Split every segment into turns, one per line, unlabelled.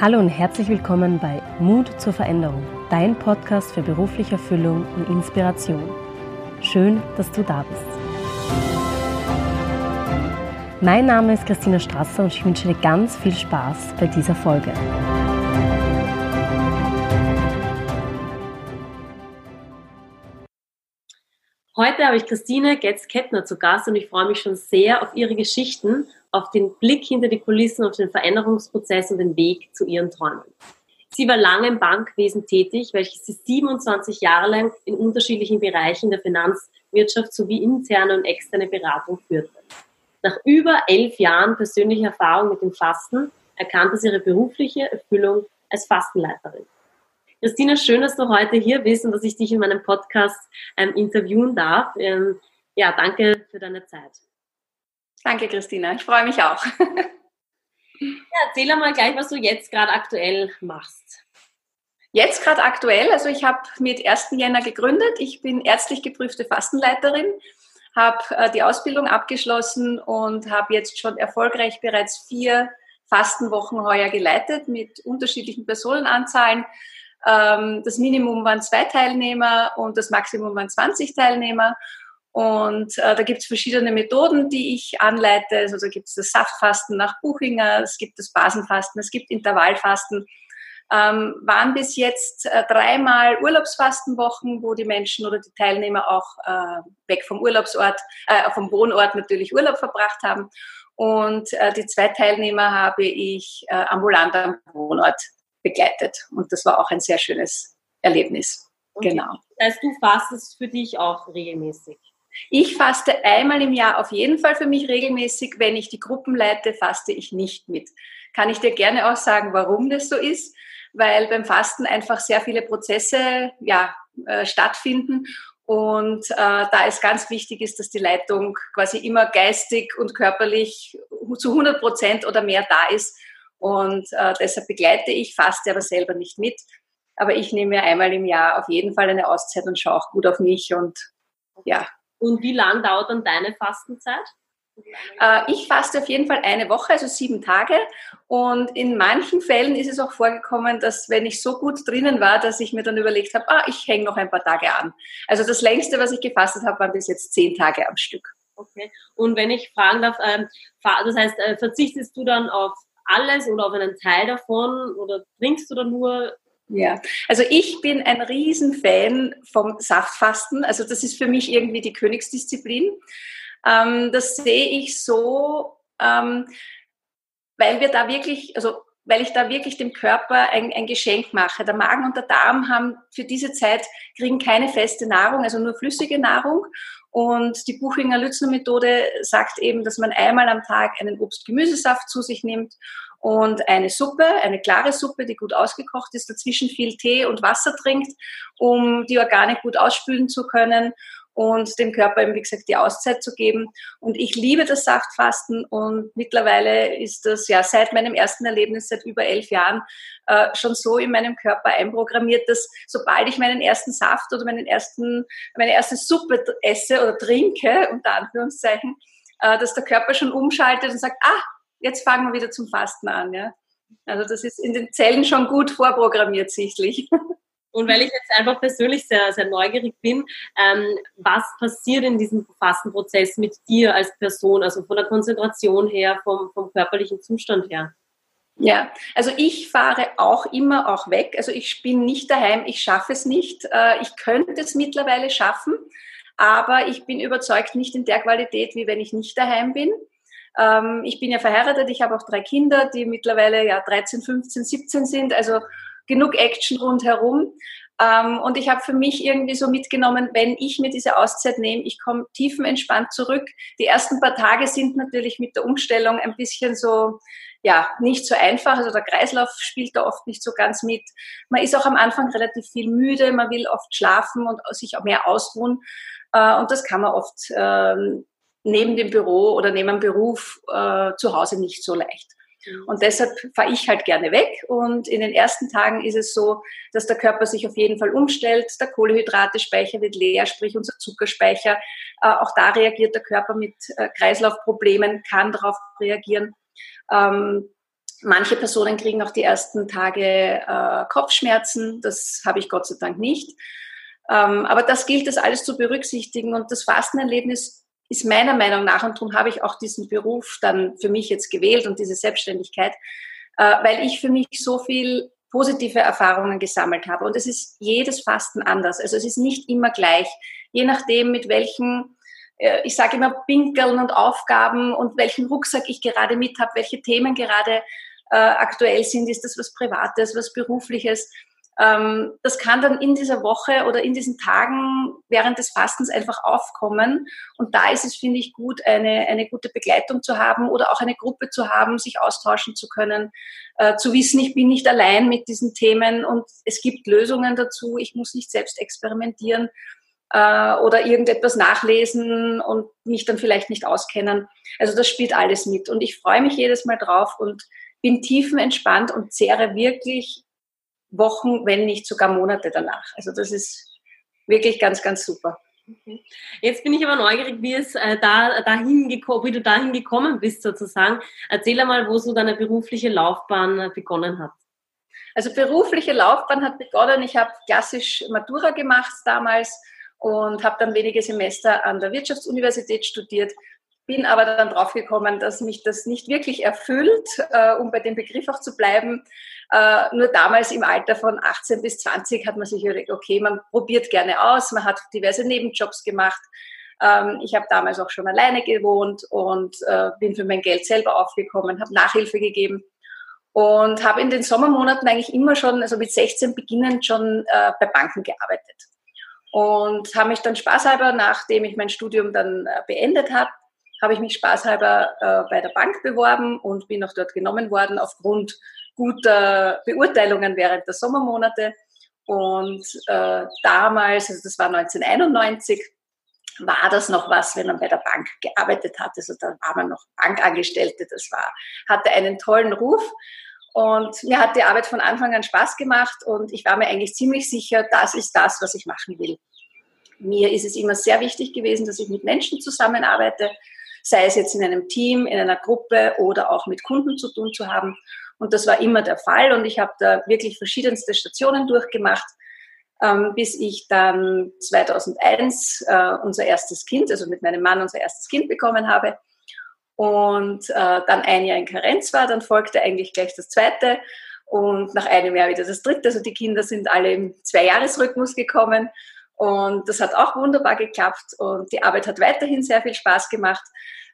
Hallo und herzlich willkommen bei Mut zur Veränderung, dein Podcast für berufliche Erfüllung und Inspiration. Schön, dass du da bist. Mein Name ist Christina Strasser und ich wünsche dir ganz viel Spaß bei dieser Folge. Heute habe ich Christine Getz-Kettner zu Gast und ich freue mich schon sehr auf ihre Geschichten, auf den Blick hinter die Kulissen, auf den Veränderungsprozess und den Weg zu ihren Träumen. Sie war lange im Bankwesen tätig, welches sie 27 Jahre lang in unterschiedlichen Bereichen der Finanzwirtschaft sowie interne und externe Beratung führte. Nach über elf Jahren persönlicher Erfahrung mit dem Fasten erkannte sie ihre berufliche Erfüllung als Fastenleiterin. Christina, schön, dass du heute hier bist und dass ich dich in meinem Podcast ähm, interviewen darf. Ähm, ja, danke für deine Zeit.
Danke, Christina. Ich freue mich auch.
ja, erzähl mal gleich, was du jetzt gerade aktuell machst.
Jetzt gerade aktuell, also ich habe mit 1. Jänner gegründet. Ich bin ärztlich geprüfte Fastenleiterin, habe äh, die Ausbildung abgeschlossen und habe jetzt schon erfolgreich bereits vier Fastenwochen heuer geleitet mit unterschiedlichen Personenanzahlen. Ähm, das Minimum waren zwei Teilnehmer und das Maximum waren 20 Teilnehmer. Und äh, da gibt es verschiedene Methoden, die ich anleite. Also da gibt es das Saftfasten nach Buchinger, es gibt das Basenfasten, es gibt Intervallfasten. Ähm, waren bis jetzt äh, dreimal Urlaubsfastenwochen, wo die Menschen oder die Teilnehmer auch äh, weg vom Urlaubsort, äh, vom Wohnort natürlich Urlaub verbracht haben. Und äh, die zwei Teilnehmer habe ich äh, ambulant am Wohnort begleitet. Und das war auch ein sehr schönes Erlebnis.
Okay. Genau. Das heißt, du fastest für dich auch regelmäßig?
Ich faste einmal im Jahr auf jeden Fall für mich regelmäßig. Wenn ich die Gruppen leite, faste ich nicht mit. Kann ich dir gerne auch sagen, warum das so ist? Weil beim Fasten einfach sehr viele Prozesse ja, äh, stattfinden und äh, da es ganz wichtig ist, dass die Leitung quasi immer geistig und körperlich zu 100 Prozent oder mehr da ist und äh, deshalb begleite ich, faste aber selber nicht mit. Aber ich nehme mir einmal im Jahr auf jeden Fall eine Auszeit und schaue auch gut auf mich und ja.
Und wie lang dauert dann deine Fastenzeit?
Äh, ich faste auf jeden Fall eine Woche, also sieben Tage. Und in manchen Fällen ist es auch vorgekommen, dass wenn ich so gut drinnen war, dass ich mir dann überlegt habe, ah, ich hänge noch ein paar Tage an. Also das längste, was ich gefastet habe, waren bis jetzt zehn Tage am Stück.
Okay. Und wenn ich fragen darf, ähm, das heißt, äh, verzichtest du dann auf alles oder auf einen Teil davon oder trinkst du da nur?
Ja, also ich bin ein Riesenfan vom Saftfasten. Also das ist für mich irgendwie die Königsdisziplin. Ähm, das sehe ich so, ähm, weil wir da wirklich, also weil ich da wirklich dem Körper ein, ein, Geschenk mache. Der Magen und der Darm haben für diese Zeit, kriegen keine feste Nahrung, also nur flüssige Nahrung. Und die Buchinger Lützner Methode sagt eben, dass man einmal am Tag einen Obst-Gemüsesaft zu sich nimmt und eine Suppe, eine klare Suppe, die gut ausgekocht ist, dazwischen viel Tee und Wasser trinkt, um die Organe gut ausspülen zu können und dem Körper eben, wie gesagt, die Auszeit zu geben. Und ich liebe das Saftfasten und mittlerweile ist das ja seit meinem ersten Erlebnis, seit über elf Jahren, äh, schon so in meinem Körper einprogrammiert, dass sobald ich meinen ersten Saft oder meinen ersten, meine erste Suppe esse oder trinke, unter Anführungszeichen, äh, dass der Körper schon umschaltet und sagt, ah, jetzt fangen wir wieder zum Fasten an. Ja? Also das ist in den Zellen schon gut vorprogrammiert sichtlich.
Und weil ich jetzt einfach persönlich sehr, sehr neugierig bin, ähm, was passiert in diesem Fastenprozess mit dir als Person, also von der Konzentration her, vom, vom körperlichen Zustand her?
Ja, also ich fahre auch immer auch weg. Also ich bin nicht daheim, ich schaffe es nicht. Äh, ich könnte es mittlerweile schaffen, aber ich bin überzeugt nicht in der Qualität, wie wenn ich nicht daheim bin. Ähm, ich bin ja verheiratet, ich habe auch drei Kinder, die mittlerweile ja 13, 15, 17 sind. Also genug Action rundherum. Ähm, und ich habe für mich irgendwie so mitgenommen, wenn ich mir diese Auszeit nehme, ich komme tiefenentspannt zurück. Die ersten paar Tage sind natürlich mit der Umstellung ein bisschen so, ja, nicht so einfach. Also der Kreislauf spielt da oft nicht so ganz mit. Man ist auch am Anfang relativ viel müde, man will oft schlafen und sich auch mehr ausruhen. Äh, und das kann man oft ähm, neben dem Büro oder neben dem Beruf äh, zu Hause nicht so leicht. Mhm. Und deshalb fahre ich halt gerne weg. Und in den ersten Tagen ist es so, dass der Körper sich auf jeden Fall umstellt. Der Kohlehydrate-Speicher wird leer, sprich unser Zuckerspeicher. Äh, auch da reagiert der Körper mit äh, Kreislaufproblemen, kann darauf reagieren. Ähm, Manche Personen kriegen auch die ersten Tage äh, Kopfschmerzen. Das habe ich Gott sei Dank nicht. Ähm, aber das gilt es alles zu berücksichtigen. Und das Fastenerlebnis ist meiner Meinung nach, und darum habe ich auch diesen Beruf dann für mich jetzt gewählt und diese Selbstständigkeit, äh, weil ich für mich so viel positive Erfahrungen gesammelt habe. Und es ist jedes Fasten anders. Also es ist nicht immer gleich. Je nachdem, mit welchen, äh, ich sage immer, Pinkeln und Aufgaben und welchen Rucksack ich gerade mit habe, welche Themen gerade äh, aktuell sind. Ist das was Privates, was Berufliches? Ähm, das kann dann in dieser Woche oder in diesen Tagen während des Fastens einfach aufkommen. Und da ist es, finde ich, gut, eine, eine gute Begleitung zu haben oder auch eine Gruppe zu haben, sich austauschen zu können, äh, zu wissen, ich bin nicht allein mit diesen Themen und es gibt Lösungen dazu. Ich muss nicht selbst experimentieren äh, oder irgendetwas nachlesen und mich dann vielleicht nicht auskennen. Also das spielt alles mit. Und ich freue mich jedes Mal drauf und bin tiefenentspannt und zehre wirklich Wochen, wenn nicht sogar Monate danach. Also das ist wirklich ganz, ganz super.
Okay. Jetzt bin ich aber neugierig, wie es äh, da dahin wie du dahin gekommen bist sozusagen. Erzähl einmal, wo so deine berufliche Laufbahn äh, begonnen hat.
Also berufliche Laufbahn hat begonnen. Ich habe klassisch Matura gemacht damals und habe dann wenige Semester an der Wirtschaftsuniversität studiert bin aber dann draufgekommen, dass mich das nicht wirklich erfüllt, äh, um bei dem Begriff auch zu bleiben. Äh, nur damals im Alter von 18 bis 20 hat man sich überlegt, okay, man probiert gerne aus, man hat diverse Nebenjobs gemacht. Ähm, ich habe damals auch schon alleine gewohnt und äh, bin für mein Geld selber aufgekommen, habe Nachhilfe gegeben und habe in den Sommermonaten eigentlich immer schon, also mit 16 beginnend schon äh, bei Banken gearbeitet. Und habe mich dann spaßhalber, nachdem ich mein Studium dann äh, beendet habe, habe ich mich spaßhalber äh, bei der Bank beworben und bin auch dort genommen worden aufgrund guter Beurteilungen während der Sommermonate. Und äh, damals, also das war 1991, war das noch was, wenn man bei der Bank gearbeitet hat. Also da war man noch Bankangestellte. Das war, hatte einen tollen Ruf. Und mir hat die Arbeit von Anfang an Spaß gemacht und ich war mir eigentlich ziemlich sicher, das ist das, was ich machen will. Mir ist es immer sehr wichtig gewesen, dass ich mit Menschen zusammenarbeite, sei es jetzt in einem Team, in einer Gruppe oder auch mit Kunden zu tun zu haben. Und das war immer der Fall und ich habe da wirklich verschiedenste Stationen durchgemacht, ähm, bis ich dann 2001 äh, unser erstes Kind, also mit meinem Mann unser erstes Kind bekommen habe und äh, dann ein Jahr in Karenz war, dann folgte eigentlich gleich das zweite und nach einem Jahr wieder das dritte. Also die Kinder sind alle im Zweijahresrhythmus gekommen und das hat auch wunderbar geklappt und die Arbeit hat weiterhin sehr viel Spaß gemacht.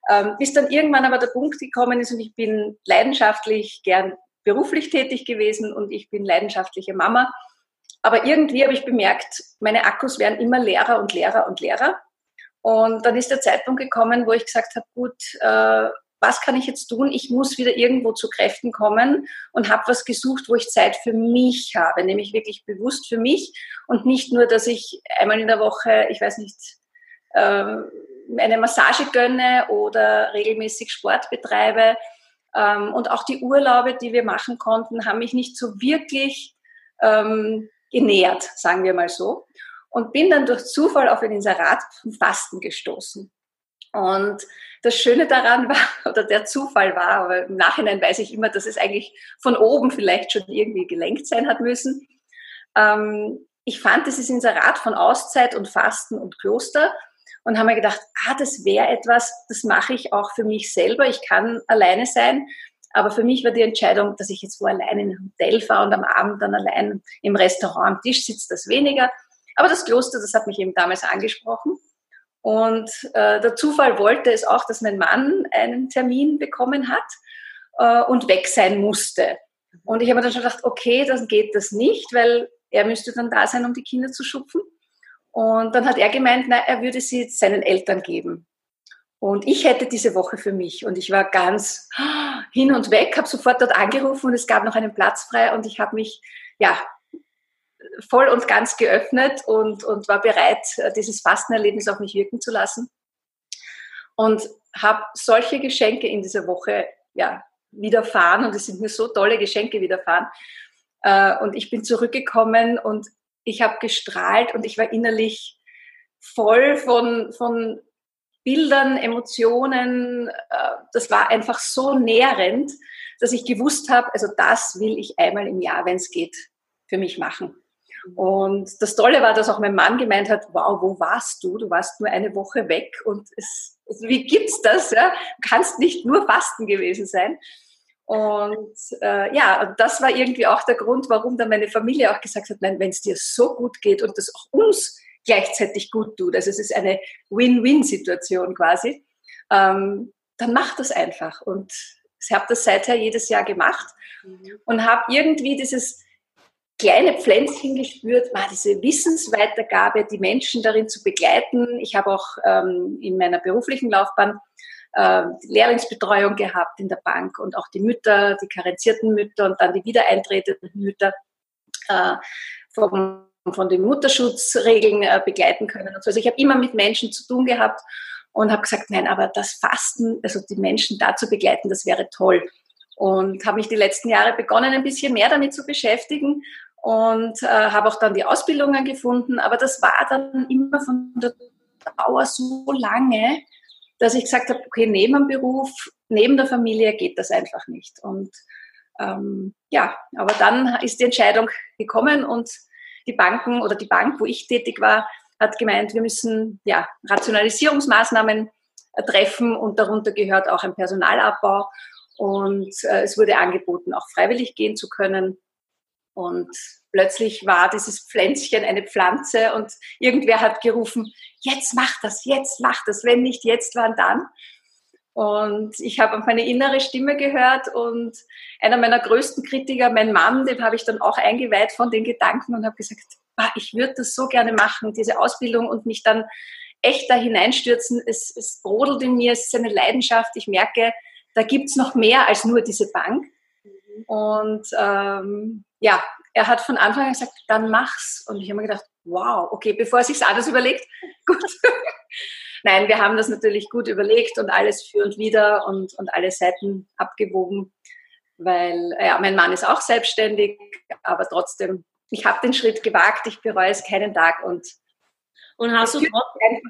Ähm, bis dann irgendwann aber der Punkt gekommen ist und ich bin leidenschaftlich gern beruflich tätig gewesen und ich bin leidenschaftliche Mama. Aber irgendwie habe ich bemerkt, meine Akkus werden immer leerer und leerer und leerer. Und dann ist der Zeitpunkt gekommen, wo ich gesagt habe, gut, äh, was kann ich jetzt tun? Ich muss wieder irgendwo zu Kräften kommen und habe was gesucht, wo ich Zeit für mich habe, nämlich wirklich bewusst für mich und nicht nur, dass ich einmal in der Woche, ich weiß nicht, ähm, eine Massage gönne oder regelmäßig Sport betreibe. Ähm, und auch die Urlaube, die wir machen konnten, haben mich nicht so wirklich ähm, genährt, sagen wir mal so. Und bin dann durch Zufall auf ein Inserat vom Fasten gestoßen. Und das Schöne daran war, oder der Zufall war, aber im Nachhinein weiß ich immer, dass es eigentlich von oben vielleicht schon irgendwie gelenkt sein hat müssen. Ähm, ich fand dieses Inserat von Auszeit und Fasten und Kloster und habe mir gedacht, ah, das wäre etwas, das mache ich auch für mich selber. Ich kann alleine sein, aber für mich war die Entscheidung, dass ich jetzt wo allein in ein Hotel fahre und am Abend dann allein im Restaurant am Tisch sitze, das weniger. Aber das Kloster, das hat mich eben damals angesprochen. Und äh, der Zufall wollte es auch, dass mein Mann einen Termin bekommen hat äh, und weg sein musste. Und ich habe mir dann schon gedacht, okay, dann geht das nicht, weil er müsste dann da sein, um die Kinder zu schupfen. Und dann hat er gemeint, na, er würde sie seinen Eltern geben. Und ich hätte diese Woche für mich. Und ich war ganz hin und weg, habe sofort dort angerufen und es gab noch einen Platz frei und ich habe mich ja voll und ganz geöffnet und, und war bereit, dieses Fastenerlebnis auf mich wirken zu lassen. Und habe solche Geschenke in dieser Woche ja, widerfahren und es sind mir so tolle Geschenke widerfahren. Äh, und ich bin zurückgekommen und ich habe gestrahlt und ich war innerlich voll von, von Bildern, Emotionen. Äh, das war einfach so nährend, dass ich gewusst habe, also das will ich einmal im Jahr, wenn es geht, für mich machen. Und das Tolle war, dass auch mein Mann gemeint hat, wow, wo warst du? Du warst nur eine Woche weg und es, also wie gibt's das? Ja? Du kannst nicht nur Fasten gewesen sein. Und äh, ja, das war irgendwie auch der Grund, warum dann meine Familie auch gesagt hat, nein, wenn es dir so gut geht und das auch uns gleichzeitig gut tut, also es ist eine Win-Win-Situation quasi, ähm, dann mach das einfach. Und ich habe das seither jedes Jahr gemacht mhm. und habe irgendwie dieses kleine Pflänzchen gespürt, war diese Wissensweitergabe, die Menschen darin zu begleiten. Ich habe auch ähm, in meiner beruflichen Laufbahn äh, Lehrlingsbetreuung gehabt in der Bank und auch die Mütter, die karenzierten Mütter und dann die wiedereintretenden Mütter äh, vom, von den Mutterschutzregeln äh, begleiten können. Also ich habe immer mit Menschen zu tun gehabt und habe gesagt, nein, aber das Fasten, also die Menschen da zu begleiten, das wäre toll. Und habe mich die letzten Jahre begonnen, ein bisschen mehr damit zu beschäftigen und äh, habe auch dann die Ausbildungen gefunden. Aber das war dann immer von der Dauer so lange, dass ich gesagt habe, okay, neben dem Beruf, neben der Familie geht das einfach nicht. Und ähm, ja, aber dann ist die Entscheidung gekommen und die Banken oder die Bank, wo ich tätig war, hat gemeint, wir müssen ja Rationalisierungsmaßnahmen äh, treffen und darunter gehört auch ein Personalabbau. Und äh, es wurde angeboten, auch freiwillig gehen zu können. Und plötzlich war dieses Pflänzchen eine Pflanze und irgendwer hat gerufen, jetzt mach das, jetzt mach das, wenn nicht jetzt, wann dann? Und ich habe auf meine innere Stimme gehört und einer meiner größten Kritiker, mein Mann, den habe ich dann auch eingeweiht von den Gedanken und habe gesagt, ah, ich würde das so gerne machen, diese Ausbildung und mich dann echt da hineinstürzen. Es, es brodelt in mir, es ist eine Leidenschaft. Ich merke, da gibt es noch mehr als nur diese Bank. Und ähm, ja, er hat von Anfang an gesagt, dann mach's. Und ich habe mir gedacht, wow, okay, bevor er sich anders überlegt, gut. Nein, wir haben das natürlich gut überlegt und alles für und wieder und, und alle Seiten abgewogen, weil ja, mein Mann ist auch selbstständig, aber trotzdem, ich habe den Schritt gewagt, ich bereue es keinen Tag und,
und hast du trotzdem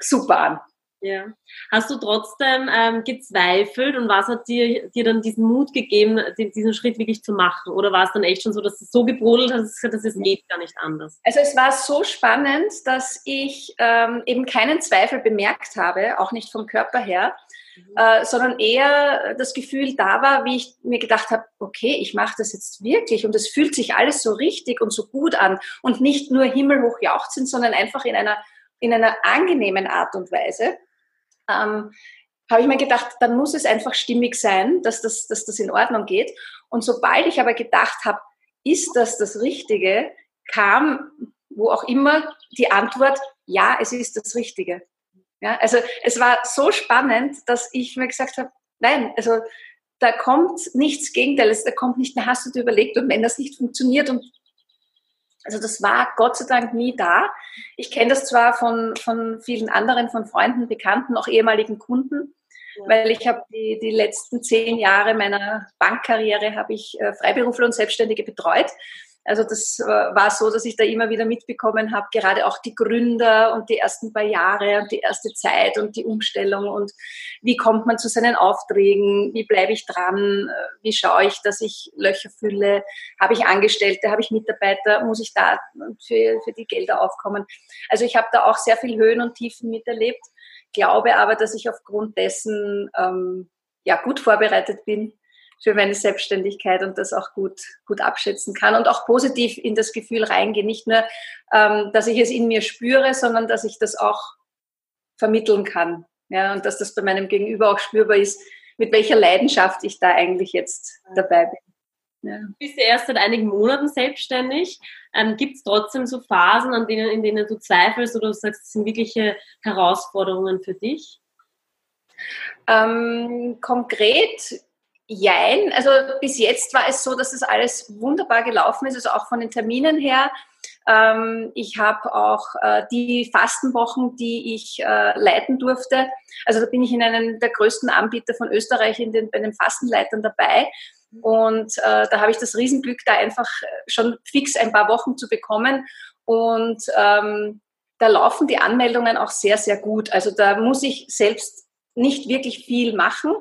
super an.
Ja. Hast du trotzdem ähm, gezweifelt und was hat dir, dir dann diesen Mut gegeben, diesen Schritt wirklich zu machen? Oder war es dann echt schon so, dass es so gebrodelt hat, dass es geht gar nicht anders?
Also es war so spannend, dass ich ähm, eben keinen Zweifel bemerkt habe, auch nicht vom Körper her, mhm. äh, sondern eher das Gefühl da war, wie ich mir gedacht habe, okay, ich mache das jetzt wirklich und es fühlt sich alles so richtig und so gut an und nicht nur himmelhoch jauchzend, sondern einfach in einer in einer angenehmen Art und Weise ähm, habe ich mir gedacht, dann muss es einfach stimmig sein, dass das, dass das in Ordnung geht. Und sobald ich aber gedacht habe, ist das das Richtige, kam, wo auch immer, die Antwort, ja, es ist das Richtige. Ja, also es war so spannend, dass ich mir gesagt habe, nein, also da kommt nichts Gegenteils, da kommt nicht, na, hast du dir überlegt und wenn das nicht funktioniert und also das war Gott sei Dank nie da. Ich kenne das zwar von, von vielen anderen, von Freunden, Bekannten, auch ehemaligen Kunden, ja. weil ich habe die, die letzten zehn Jahre meiner Bankkarriere habe ich äh, Freiberufler und Selbstständige betreut. Also das äh, war so, dass ich da immer wieder mitbekommen habe, gerade auch die Gründer und die ersten paar Jahre und die erste Zeit und die Umstellung und wie kommt man zu seinen Aufträgen, wie bleibe ich dran, äh, wie schaue ich, dass ich Löcher fülle, habe ich Angestellte, habe ich Mitarbeiter, muss ich da für, für die Gelder aufkommen. Also ich habe da auch sehr viel Höhen und Tiefen miterlebt, glaube aber, dass ich aufgrund dessen ähm, ja gut vorbereitet bin für meine Selbstständigkeit und das auch gut, gut abschätzen kann und auch positiv in das Gefühl reingehe. Nicht nur, ähm, dass ich es in mir spüre, sondern dass ich das auch vermitteln kann. Ja, und dass das bei meinem Gegenüber auch spürbar ist, mit welcher Leidenschaft ich da eigentlich jetzt dabei bin.
Ja. Du bist ja erst seit einigen Monaten selbstständig. Ähm, Gibt es trotzdem so Phasen, an denen, in denen du zweifelst oder du sagst, es sind wirkliche Herausforderungen für dich?
Ähm, konkret Jein, also bis jetzt war es so, dass das alles wunderbar gelaufen ist, also auch von den Terminen her. Ähm, ich habe auch äh, die Fastenwochen, die ich äh, leiten durfte. Also da bin ich in einem der größten Anbieter von Österreich in den, bei den Fastenleitern dabei. Und äh, da habe ich das Riesenglück, da einfach schon fix ein paar Wochen zu bekommen. Und ähm, da laufen die Anmeldungen auch sehr, sehr gut. Also da muss ich selbst nicht wirklich viel machen.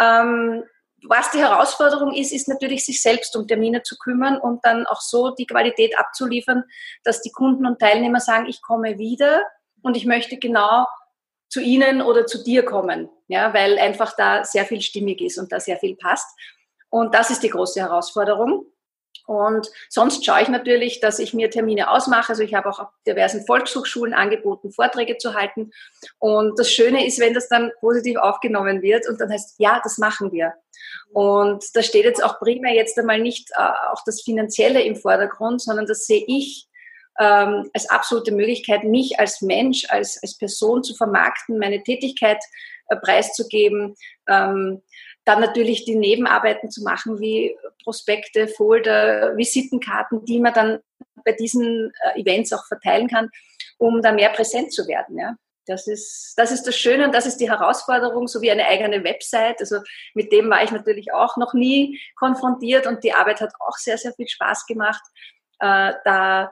Ähm, was die Herausforderung ist, ist natürlich, sich selbst um Termine zu kümmern und dann auch so die Qualität abzuliefern, dass die Kunden und Teilnehmer sagen, ich komme wieder und ich möchte genau zu Ihnen oder zu dir kommen, ja, weil einfach da sehr viel stimmig ist und da sehr viel passt. Und das ist die große Herausforderung. Und sonst schaue ich natürlich, dass ich mir Termine ausmache. Also ich habe auch auf diversen Volkshochschulen angeboten, Vorträge zu halten. Und das Schöne ist, wenn das dann positiv aufgenommen wird und dann heißt, ja, das machen wir. Und da steht jetzt auch primär jetzt einmal nicht äh, auch das Finanzielle im Vordergrund, sondern das sehe ich ähm, als absolute Möglichkeit, mich als Mensch, als, als Person zu vermarkten, meine Tätigkeit äh, preiszugeben. Ähm, dann natürlich die Nebenarbeiten zu machen, wie Prospekte, Folder, Visitenkarten, die man dann bei diesen äh, Events auch verteilen kann, um da mehr präsent zu werden. Ja. Das ist, das ist das Schöne und das ist die Herausforderung, so wie eine eigene Website. Also mit dem war ich natürlich auch noch nie konfrontiert und die Arbeit hat auch sehr, sehr viel Spaß gemacht, äh, da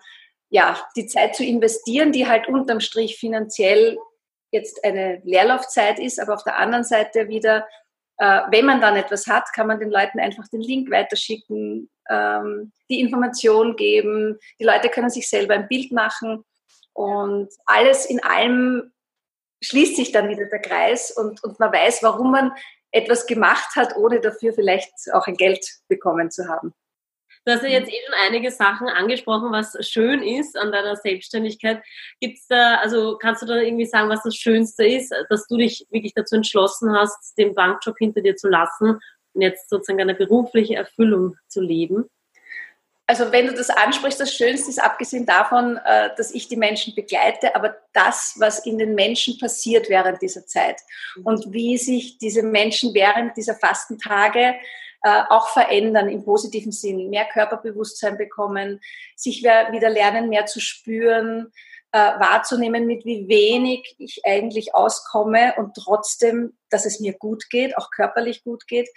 ja, die Zeit zu investieren, die halt unterm Strich finanziell jetzt eine Leerlaufzeit ist, aber auf der anderen Seite wieder äh, wenn man dann etwas hat, kann man den Leuten einfach den Link weiterschicken, ähm, die Information geben. Die Leute können sich selber ein Bild machen und alles in allem schließt sich dann wieder der Kreis und, und man weiß, warum man etwas gemacht hat, ohne dafür vielleicht auch ein Geld bekommen zu haben.
Du hast ja jetzt eh schon einige Sachen angesprochen, was schön ist an deiner Selbstständigkeit. Gibt's da, also kannst du da irgendwie sagen, was das Schönste ist, dass du dich wirklich dazu entschlossen hast, den Bankjob hinter dir zu lassen und jetzt sozusagen eine berufliche Erfüllung zu leben?
Also wenn du das ansprichst, das Schönste ist abgesehen davon, äh, dass ich die Menschen begleite, aber das, was in den Menschen passiert während dieser Zeit und wie sich diese Menschen während dieser Fastentage äh, auch verändern im positiven Sinn, mehr Körperbewusstsein bekommen, sich wieder lernen, mehr zu spüren, äh, wahrzunehmen, mit wie wenig ich eigentlich auskomme und trotzdem, dass es mir gut geht, auch körperlich gut geht,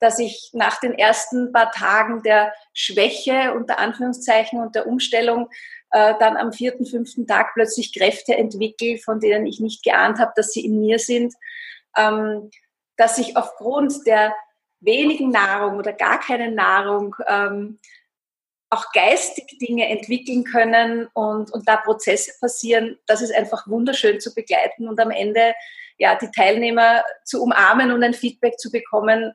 dass ich nach den ersten paar Tagen der Schwäche unter Anführungszeichen und der Umstellung äh, dann am vierten, fünften Tag plötzlich Kräfte entwickle, von denen ich nicht geahnt habe, dass sie in mir sind, ähm, dass ich aufgrund der wenigen Nahrung oder gar keine Nahrung ähm, auch geistig Dinge entwickeln können und, und da Prozesse passieren, das ist einfach wunderschön zu begleiten und am Ende ja die Teilnehmer zu umarmen und ein Feedback zu bekommen.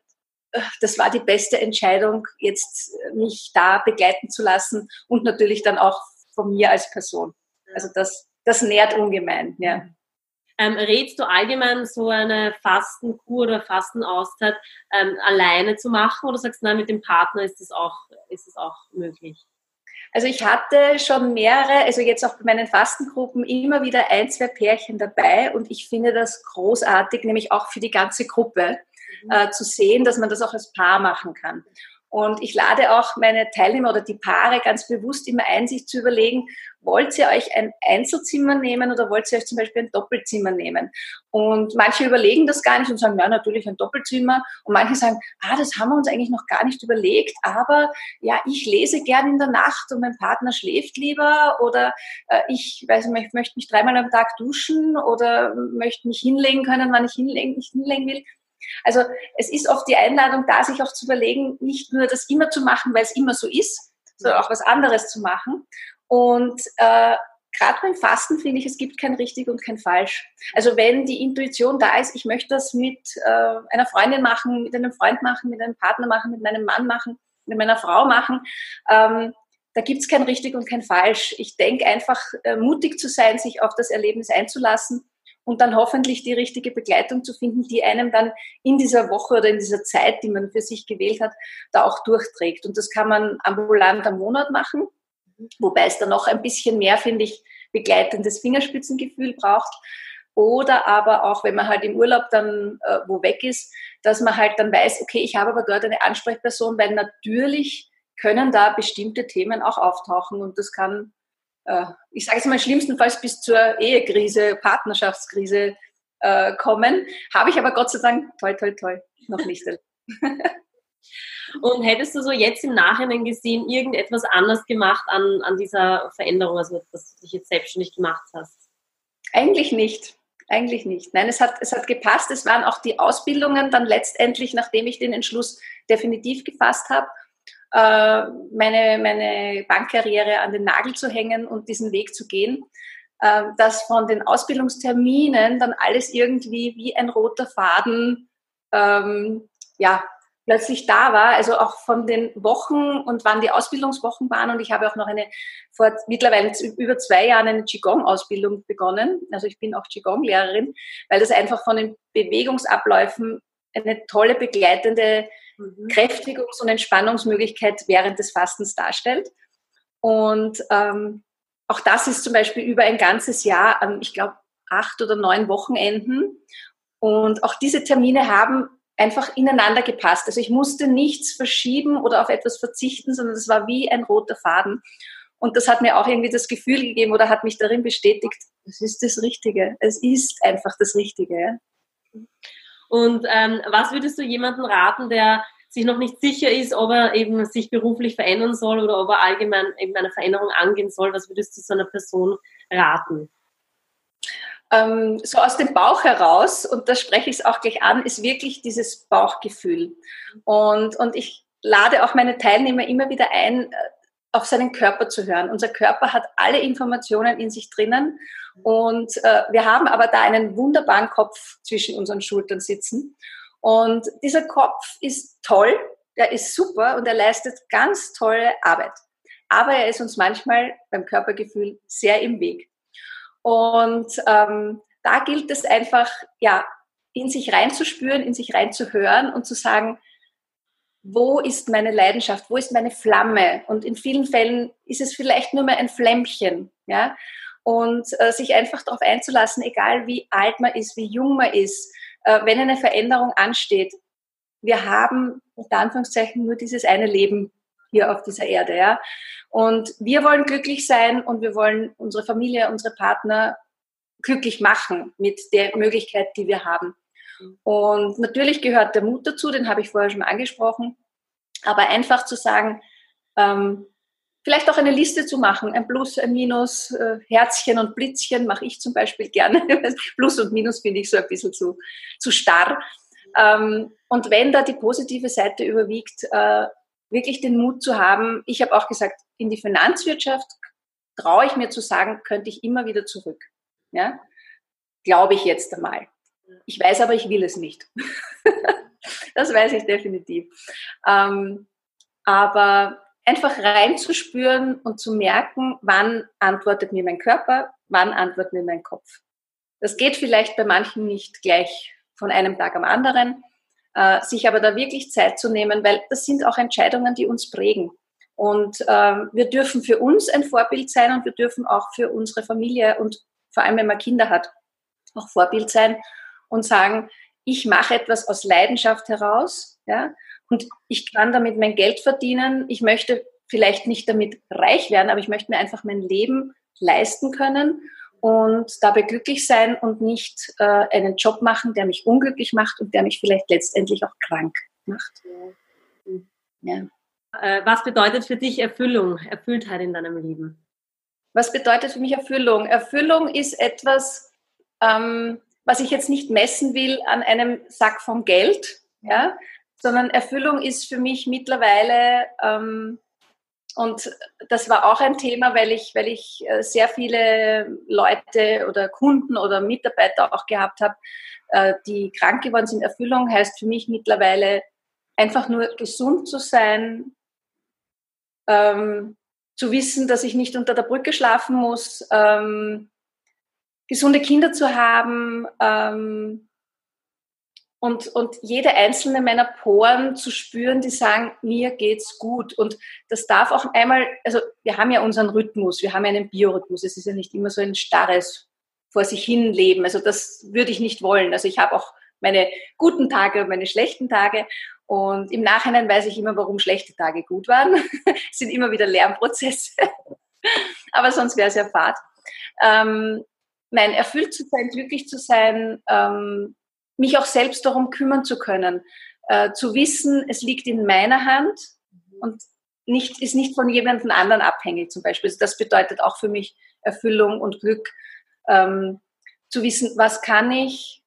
Das war die beste Entscheidung, jetzt mich da begleiten zu lassen und natürlich dann auch von mir als Person. Also das, das nährt ungemein. Ja.
Ähm, rätst du allgemein so eine Fastenkur oder Fastenauszeit ähm, alleine zu machen oder sagst du, nein, mit dem Partner ist es auch, ist es auch möglich?
Also ich hatte schon mehrere, also jetzt auch bei meinen Fastengruppen immer wieder ein, zwei Pärchen dabei und ich finde das großartig, nämlich auch für die ganze Gruppe mhm. äh, zu sehen, dass man das auch als Paar machen kann. Und ich lade auch meine Teilnehmer oder die Paare ganz bewusst immer ein, sich zu überlegen, wollt ihr euch ein Einzelzimmer nehmen oder wollt ihr euch zum Beispiel ein Doppelzimmer nehmen? Und manche überlegen das gar nicht und sagen, ja, natürlich ein Doppelzimmer. Und manche sagen, ah, das haben wir uns eigentlich noch gar nicht überlegt, aber ja, ich lese gern in der Nacht und mein Partner schläft lieber oder äh, ich weiß nicht, ich möchte mich dreimal am Tag duschen oder möchte mich hinlegen können, wann ich hinlegen, nicht hinlegen will. Also es ist oft die Einladung da, sich auch zu überlegen, nicht nur das immer zu machen, weil es immer so ist, sondern auch was anderes zu machen. Und äh, gerade beim Fasten finde ich, es gibt kein richtig und kein falsch. Also wenn die Intuition da ist, ich möchte das mit äh, einer Freundin machen, mit einem Freund machen, mit einem Partner machen, mit meinem Mann machen, mit meiner Frau machen, ähm, da gibt es kein richtig und kein falsch. Ich denke einfach, äh, mutig zu sein, sich auf das Erlebnis einzulassen und dann hoffentlich die richtige Begleitung zu finden, die einem dann in dieser Woche oder in dieser Zeit, die man für sich gewählt hat, da auch durchträgt. Und das kann man ambulant am Monat machen, wobei es dann noch ein bisschen mehr, finde ich, begleitendes Fingerspitzengefühl braucht. Oder aber auch, wenn man halt im Urlaub dann äh, wo weg ist, dass man halt dann weiß, okay, ich habe aber dort eine Ansprechperson, weil natürlich können da bestimmte Themen auch auftauchen und das kann ich sage es mal schlimmstenfalls bis zur Ehekrise, Partnerschaftskrise äh, kommen. Habe ich aber Gott sei Dank, toi, toi, toi, noch nicht.
Und hättest du so jetzt im Nachhinein gesehen, irgendetwas anders gemacht an, an dieser Veränderung, also dass du dich jetzt selbstständig gemacht hast?
Eigentlich nicht. Eigentlich nicht. Nein, es hat, es hat gepasst. Es waren auch die Ausbildungen dann letztendlich, nachdem ich den Entschluss definitiv gefasst habe, äh, meine, meine Bankkarriere an den Nagel zu hängen und diesen Weg zu gehen, äh, dass von den Ausbildungsterminen dann alles irgendwie wie ein roter Faden ähm, ja, plötzlich da war, also auch von den Wochen und wann die Ausbildungswochen waren. Und ich habe auch noch eine, vor mittlerweile über zwei Jahren eine Qigong-Ausbildung begonnen. Also ich bin auch Qigong-Lehrerin, weil das einfach von den Bewegungsabläufen eine tolle begleitende mhm. Kräftigungs- und Entspannungsmöglichkeit während des Fastens darstellt. Und ähm, auch das ist zum Beispiel über ein ganzes Jahr an, ich glaube, acht oder neun Wochenenden. Und auch diese Termine haben einfach ineinander gepasst. Also ich musste nichts verschieben oder auf etwas verzichten, sondern es war wie ein roter Faden. Und das hat mir auch irgendwie das Gefühl gegeben oder hat mich darin bestätigt, es ist das Richtige. Es ist einfach das Richtige.
Und ähm, was würdest du jemandem raten, der sich noch nicht sicher ist, ob er eben sich beruflich verändern soll oder ob er allgemein eben eine Veränderung angehen soll? Was würdest du so einer Person raten?
ähm, so aus dem Bauch heraus, und da spreche ich es auch gleich an, ist wirklich dieses Bauchgefühl. Und, und ich lade auch meine Teilnehmer immer wieder ein, äh, auf seinen Körper zu hören. Unser Körper hat alle Informationen in sich drinnen und äh, wir haben aber da einen wunderbaren Kopf zwischen unseren Schultern sitzen. Und dieser Kopf ist toll, er ist super und er leistet ganz tolle Arbeit. Aber er ist uns manchmal beim Körpergefühl sehr im Weg. Und ähm, da gilt es einfach, ja, in sich reinzuspüren, in sich reinzuhören und zu sagen, wo ist meine Leidenschaft, wo ist meine Flamme? Und in vielen Fällen ist es vielleicht nur mehr ein Flämmchen, ja. Und äh, sich einfach darauf einzulassen, egal wie alt man ist, wie jung man ist, äh, wenn eine Veränderung ansteht. Wir haben unter Anführungszeichen nur dieses eine Leben hier auf dieser Erde, ja. Und wir wollen glücklich sein und wir wollen unsere Familie, unsere Partner glücklich machen mit der Möglichkeit, die wir haben. Und natürlich gehört der Mut dazu, den habe ich vorher schon angesprochen. Aber einfach zu sagen, ähm, vielleicht auch eine Liste zu machen, ein Plus, ein Minus, äh, Herzchen und Blitzchen mache ich zum Beispiel gerne. Plus und Minus finde ich so ein bisschen zu, zu starr. Ähm, und wenn da die positive Seite überwiegt, äh, wirklich den Mut zu haben. Ich habe auch gesagt, in die Finanzwirtschaft traue ich mir zu sagen, könnte ich immer wieder zurück. Ja? Glaube ich jetzt einmal. Ich weiß aber, ich will es nicht. das weiß ich definitiv. Ähm, aber einfach reinzuspüren und zu merken, wann antwortet mir mein Körper, wann antwortet mir mein Kopf. Das geht vielleicht bei manchen nicht gleich von einem Tag am anderen, äh, sich aber da wirklich Zeit zu nehmen, weil das sind auch Entscheidungen, die uns prägen. Und ähm, wir dürfen für uns ein Vorbild sein und wir dürfen auch für unsere Familie und vor allem, wenn man Kinder hat, auch Vorbild sein und sagen, ich mache etwas aus Leidenschaft heraus, ja, und ich kann damit mein Geld verdienen. Ich möchte vielleicht nicht damit reich werden, aber ich möchte mir einfach mein Leben leisten können und dabei glücklich sein und nicht äh, einen Job machen, der mich unglücklich macht und der mich vielleicht letztendlich auch krank macht.
Ja. Äh, was bedeutet für dich Erfüllung, Erfülltheit in deinem Leben?
Was bedeutet für mich Erfüllung? Erfüllung ist etwas, ähm, was ich jetzt nicht messen will an einem Sack von Geld, ja, sondern Erfüllung ist für mich mittlerweile ähm, und das war auch ein Thema, weil ich, weil ich äh, sehr viele Leute oder Kunden oder Mitarbeiter auch gehabt habe, äh, die krank geworden sind. Erfüllung heißt für mich mittlerweile einfach nur gesund zu sein, ähm, zu wissen, dass ich nicht unter der Brücke schlafen muss, ähm, gesunde Kinder zu haben, ähm, und, und jede einzelne meiner Poren zu spüren, die sagen, mir geht's gut. Und das darf auch einmal, also wir haben ja unseren Rhythmus, wir haben ja einen Biorhythmus. Es ist ja nicht immer so ein starres vor sich hin Leben. Also das würde ich nicht wollen. Also ich habe auch meine guten Tage und meine schlechten Tage. Und im Nachhinein weiß ich immer, warum schlechte Tage gut waren. es sind immer wieder Lernprozesse. Aber sonst wäre es ja fad. Ähm, nein, erfüllt zu sein, glücklich zu sein, ähm, mich auch selbst darum kümmern zu können, äh, zu wissen, es liegt in meiner Hand und nicht, ist nicht von jemandem anderen abhängig zum Beispiel. Also das bedeutet auch für mich Erfüllung und Glück. Ähm, zu wissen, was kann ich,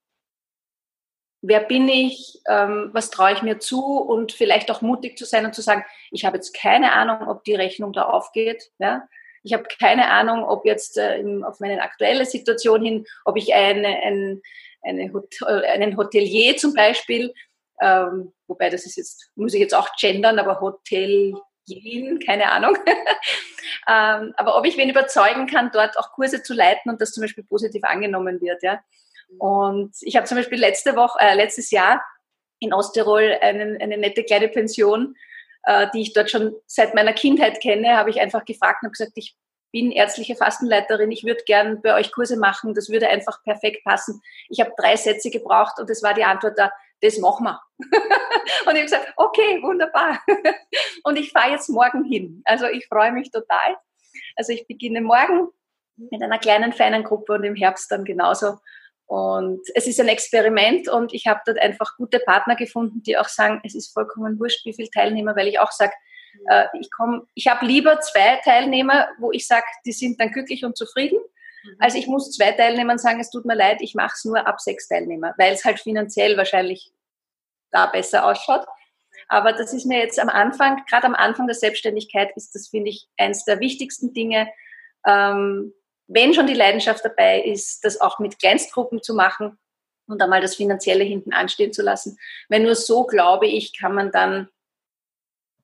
wer bin ich, ähm, was traue ich mir zu und vielleicht auch mutig zu sein und zu sagen, ich habe jetzt keine Ahnung, ob die Rechnung da aufgeht. Ja? Ich habe keine Ahnung, ob jetzt äh, auf meine aktuelle Situation hin, ob ich eine, ein, eine Hot einen Hotelier zum Beispiel, ähm, wobei das ist jetzt, muss ich jetzt auch gendern, aber Hotelien, keine Ahnung. ähm, aber ob ich wen überzeugen kann, dort auch Kurse zu leiten und das zum Beispiel positiv angenommen wird. Ja? Und ich habe zum Beispiel letzte Woche, äh, letztes Jahr in Osttirol einen, eine nette kleine Pension, äh, die ich dort schon seit meiner Kindheit kenne, habe ich einfach gefragt und gesagt, ich bin ärztliche Fastenleiterin, ich würde gern bei euch Kurse machen, das würde einfach perfekt passen. Ich habe drei Sätze gebraucht und das war die Antwort da, das machen wir. und ich habe gesagt, okay, wunderbar. und ich fahre jetzt morgen hin. Also ich freue mich total. Also ich beginne morgen mit einer kleinen, feinen Gruppe und im Herbst dann genauso. Und es ist ein Experiment und ich habe dort einfach gute Partner gefunden, die auch sagen, es ist vollkommen wurscht, wie viele Teilnehmer, weil ich auch sage, äh, ich komme, ich habe lieber zwei Teilnehmer, wo ich sage, die sind dann glücklich und zufrieden, mhm. als ich muss zwei Teilnehmern sagen, es tut mir leid, ich mache es nur ab sechs Teilnehmer, weil es halt finanziell wahrscheinlich da besser ausschaut. Aber das ist mir jetzt am Anfang, gerade am Anfang der Selbstständigkeit, ist das, finde ich, eins der wichtigsten Dinge, ähm, wenn schon die Leidenschaft dabei ist, das auch mit Kleinstgruppen zu machen und einmal das Finanzielle hinten anstehen zu lassen. Weil nur so, glaube ich, kann man dann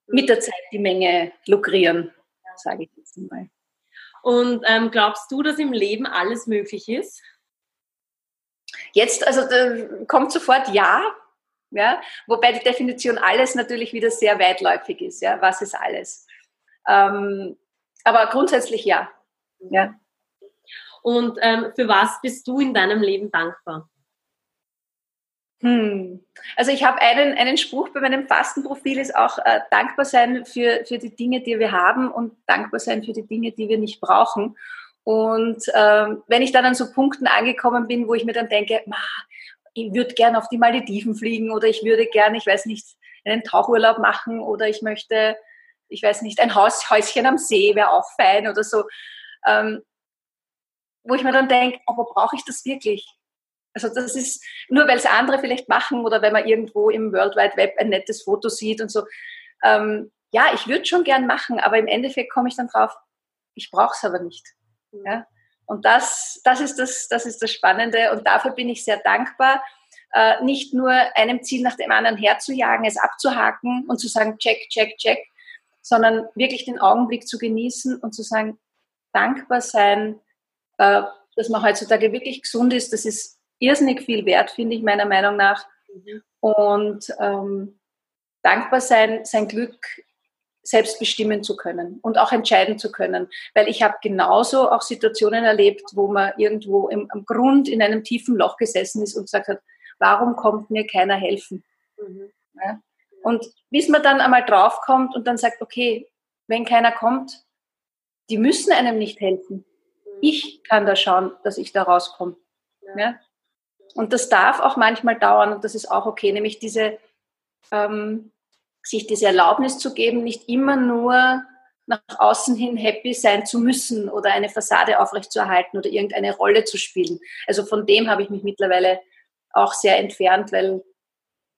mit der Zeit die Menge lukrieren, sage ich jetzt mal.
Und ähm, glaubst du, dass im Leben alles möglich ist?
Jetzt, also kommt sofort ja, ja, wobei die Definition alles natürlich wieder sehr weitläufig ist. Ja, was ist alles? Ähm, aber grundsätzlich ja. ja.
Und ähm, für was bist du in deinem Leben dankbar?
Hm. Also ich habe einen, einen Spruch bei meinem Fastenprofil ist auch äh, dankbar sein für, für die Dinge, die wir haben und dankbar sein für die Dinge, die wir nicht brauchen. Und ähm, wenn ich dann an so Punkten angekommen bin, wo ich mir dann denke, ich würde gerne auf die Malediven fliegen oder ich würde gerne, ich weiß nicht, einen Tauchurlaub machen oder ich möchte, ich weiß nicht, ein Haus, Häuschen am See wäre auch fein oder so. Ähm, wo ich mir dann denke, aber brauche ich das wirklich? Also das ist nur, weil es andere vielleicht machen oder wenn man irgendwo im World Wide Web ein nettes Foto sieht und so. Ähm, ja, ich würde schon gern machen, aber im Endeffekt komme ich dann drauf, ich brauche es aber nicht. Ja? Und das, das, ist das, das ist das Spannende und dafür bin ich sehr dankbar, äh, nicht nur einem Ziel nach dem anderen herzujagen, es abzuhaken und zu sagen, check, check, check, sondern wirklich den Augenblick zu genießen und zu sagen, dankbar sein, äh, dass man heutzutage wirklich gesund ist, das ist irrsinnig viel wert, finde ich meiner Meinung nach. Mhm. Und ähm, dankbar sein, sein Glück selbst bestimmen zu können und auch entscheiden zu können. Weil ich habe genauso auch Situationen erlebt, wo man irgendwo im, am Grund in einem tiefen Loch gesessen ist und gesagt hat, warum kommt mir keiner helfen? Mhm. Ja? Und bis man dann einmal draufkommt und dann sagt, okay, wenn keiner kommt, die müssen einem nicht helfen ich kann da schauen, dass ich da rauskomme. Ja. Und das darf auch manchmal dauern und das ist auch okay, nämlich diese, ähm, sich diese Erlaubnis zu geben, nicht immer nur nach außen hin happy sein zu müssen oder eine Fassade aufrechtzuerhalten oder irgendeine Rolle zu spielen. Also von dem habe ich mich mittlerweile auch sehr entfernt, weil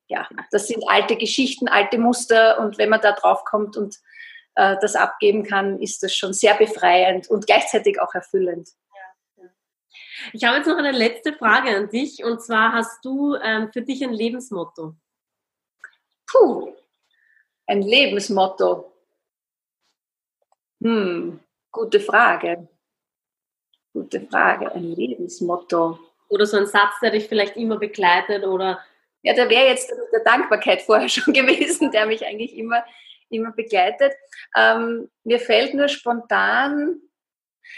ja, das sind alte Geschichten, alte Muster und wenn man da drauf kommt und äh, das abgeben kann, ist das schon sehr befreiend und gleichzeitig auch erfüllend.
Ich habe jetzt noch eine letzte Frage an dich und zwar hast du ähm, für dich ein Lebensmotto?
Puh, ein Lebensmotto. Hm, gute Frage. Gute Frage, ein Lebensmotto.
Oder so ein Satz, der dich vielleicht immer begleitet oder.
Ja, da wäre jetzt der Dankbarkeit vorher schon gewesen, der mich eigentlich immer immer begleitet. Ähm, mir fällt nur spontan,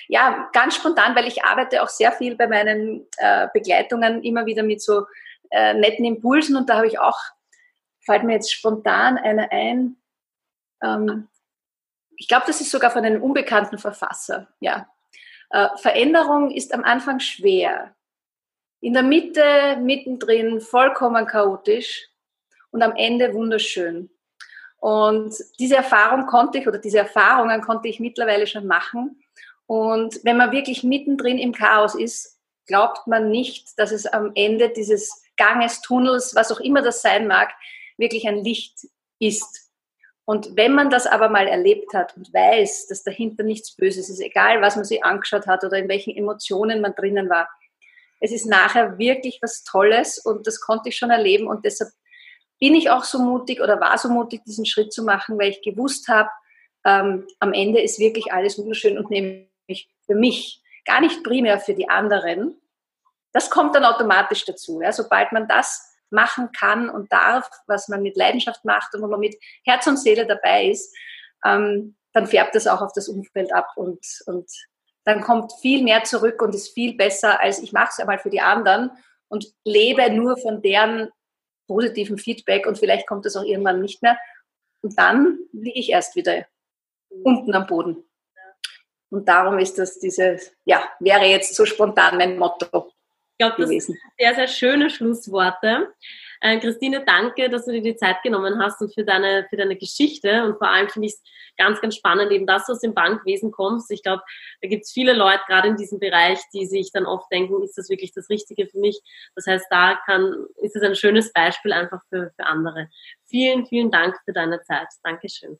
ja, ganz spontan, weil ich arbeite auch sehr viel bei meinen äh, Begleitungen immer wieder mit so äh, netten Impulsen und da habe ich auch, fällt mir jetzt spontan einer ein, ähm, ich glaube, das ist sogar von einem unbekannten Verfasser, ja. Äh, Veränderung ist am Anfang schwer, in der Mitte, mittendrin vollkommen chaotisch und am Ende wunderschön. Und diese Erfahrung konnte ich oder diese Erfahrungen konnte ich mittlerweile schon machen. Und wenn man wirklich mittendrin im Chaos ist, glaubt man nicht, dass es am Ende dieses Ganges, Tunnels, was auch immer das sein mag, wirklich ein Licht ist. Und wenn man das aber mal erlebt hat und weiß, dass dahinter nichts Böses ist, egal was man sich angeschaut hat oder in welchen Emotionen man drinnen war, es ist nachher wirklich was Tolles und das konnte ich schon erleben und deshalb bin ich auch so mutig oder war so mutig, diesen Schritt zu machen, weil ich gewusst habe, ähm, am Ende ist wirklich alles wunderschön und nämlich für mich, gar nicht primär für die anderen. Das kommt dann automatisch dazu. Ja? Sobald man das machen kann und darf, was man mit Leidenschaft macht und wo man mit Herz und Seele dabei ist, ähm, dann färbt das auch auf das Umfeld ab und, und dann kommt viel mehr zurück und ist viel besser, als ich mache es einmal für die anderen und lebe nur von deren positiven Feedback und vielleicht kommt das auch irgendwann nicht mehr. Und dann liege ich erst wieder unten am Boden. Und darum ist das diese, ja, wäre jetzt so spontan mein Motto.
Ich glaube, das sind sehr, sehr schöne Schlussworte. Äh, Christine, danke, dass du dir die Zeit genommen hast und für deine, für deine Geschichte. Und vor allem finde ich es ganz, ganz spannend, eben dass du aus dem Bankwesen kommst. Ich glaube, da gibt es viele Leute, gerade in diesem Bereich, die sich dann oft denken, ist das wirklich das Richtige für mich? Das heißt, da kann, ist es ein schönes Beispiel einfach für, für andere. Vielen, vielen Dank für deine Zeit. Dankeschön.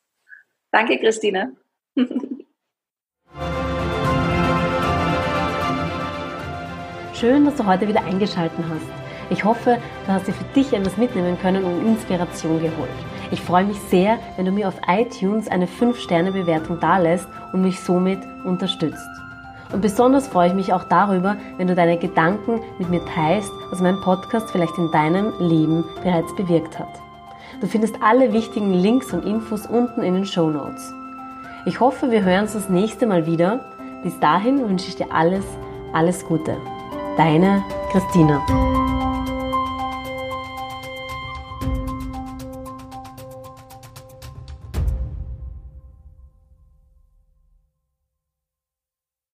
Danke, Christine.
Schön, dass du heute wieder eingeschaltet hast. Ich hoffe, du hast dir für dich etwas mitnehmen können und Inspiration geholt. Ich freue mich sehr, wenn du mir auf iTunes eine 5-Sterne-Bewertung dalässt und mich somit unterstützt. Und besonders freue ich mich auch darüber, wenn du deine Gedanken mit mir teilst, was mein Podcast vielleicht in deinem Leben bereits bewirkt hat. Du findest alle wichtigen Links und Infos unten in den Show Notes. Ich hoffe, wir hören uns das nächste Mal wieder. Bis dahin wünsche ich dir alles, alles Gute. Deine Christina.